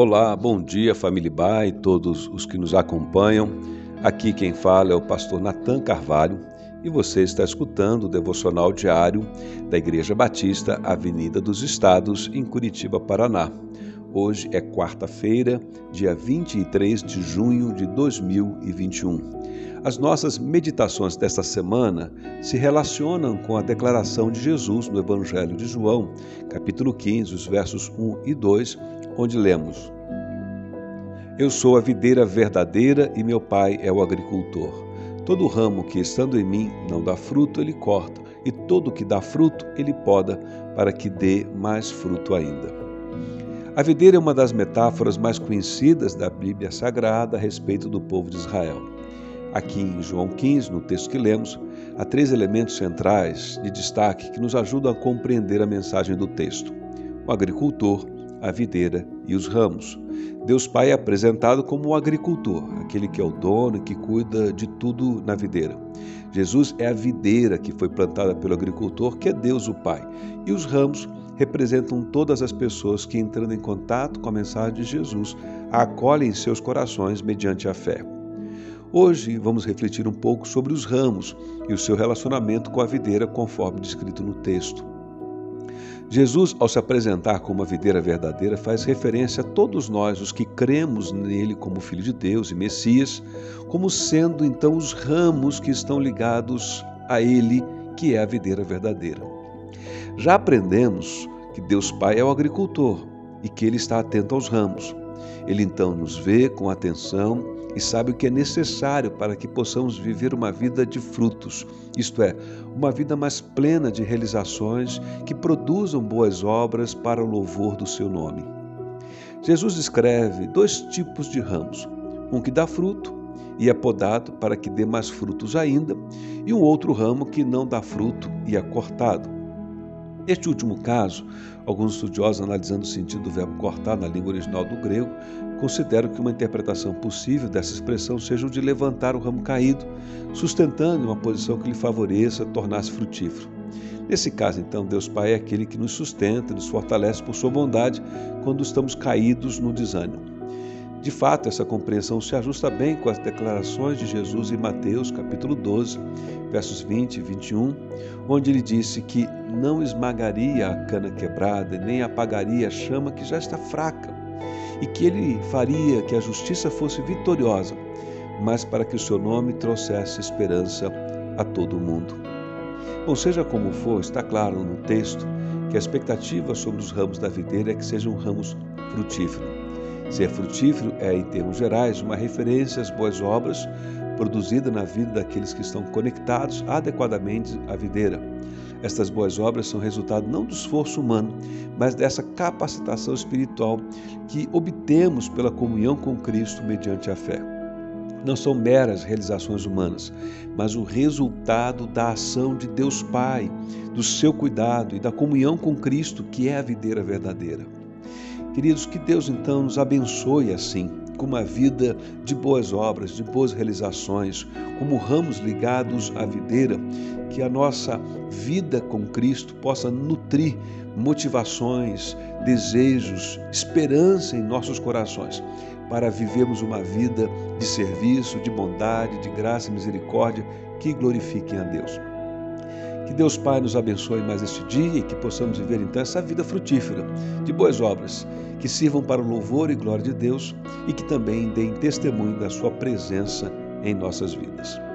Olá, bom dia, família Bai, e todos os que nos acompanham. Aqui quem fala é o pastor Natan Carvalho e você está escutando o devocional diário da Igreja Batista Avenida dos Estados, em Curitiba, Paraná. Hoje é quarta-feira, dia 23 de junho de 2021. As nossas meditações desta semana se relacionam com a declaração de Jesus no Evangelho de João, capítulo 15, os versos 1 e 2, onde lemos: Eu sou a videira verdadeira e meu pai é o agricultor. Todo ramo que estando em mim não dá fruto, ele corta, e todo que dá fruto, ele poda, para que dê mais fruto ainda. A videira é uma das metáforas mais conhecidas da Bíblia Sagrada a respeito do povo de Israel. Aqui em João 15, no texto que lemos, há três elementos centrais de destaque que nos ajudam a compreender a mensagem do texto: o agricultor, a videira e os ramos. Deus Pai é apresentado como o agricultor, aquele que é o dono que cuida de tudo na videira. Jesus é a videira que foi plantada pelo agricultor, que é Deus o Pai. E os ramos representam todas as pessoas que, entrando em contato com a mensagem de Jesus, a acolhem em seus corações mediante a fé. Hoje vamos refletir um pouco sobre os ramos e o seu relacionamento com a videira, conforme descrito no texto. Jesus, ao se apresentar como a videira verdadeira, faz referência a todos nós, os que cremos nele como Filho de Deus e Messias, como sendo então os ramos que estão ligados a ele, que é a videira verdadeira. Já aprendemos que Deus Pai é o agricultor e que ele está atento aos ramos. Ele então nos vê com atenção e sabe o que é necessário para que possamos viver uma vida de frutos, isto é, uma vida mais plena de realizações que produzam boas obras para o louvor do seu nome. Jesus escreve dois tipos de ramos: um que dá fruto e é podado para que dê mais frutos ainda, e um outro ramo que não dá fruto e é cortado. Neste último caso, alguns estudiosos, analisando o sentido do verbo cortar na língua original do grego, consideram que uma interpretação possível dessa expressão seja o de levantar o ramo caído, sustentando uma posição que lhe favoreça tornar-se frutífero. Nesse caso, então, Deus Pai é aquele que nos sustenta, nos fortalece por sua bondade quando estamos caídos no desânimo. De fato, essa compreensão se ajusta bem com as declarações de Jesus em Mateus, capítulo 12, versos 20 e 21, onde ele disse que não esmagaria a cana quebrada, nem apagaria a chama que já está fraca, e que ele faria que a justiça fosse vitoriosa, mas para que o seu nome trouxesse esperança a todo o mundo. Bom, seja como for, está claro no texto que a expectativa sobre os ramos da videira é que sejam ramos frutíferos. Ser frutífero é, em termos gerais, uma referência às boas obras produzidas na vida daqueles que estão conectados adequadamente à videira. Estas boas obras são resultado não do esforço humano, mas dessa capacitação espiritual que obtemos pela comunhão com Cristo mediante a fé. Não são meras realizações humanas, mas o resultado da ação de Deus Pai, do seu cuidado e da comunhão com Cristo, que é a videira verdadeira. Queridos, que Deus então nos abençoe assim, com uma vida de boas obras, de boas realizações, como ramos ligados à videira, que a nossa vida com Cristo possa nutrir motivações, desejos, esperança em nossos corações, para vivermos uma vida de serviço, de bondade, de graça e misericórdia que glorifiquem a Deus. Que Deus Pai nos abençoe mais este dia e que possamos viver então essa vida frutífera de boas obras, que sirvam para o louvor e glória de Deus e que também deem testemunho da Sua presença em nossas vidas.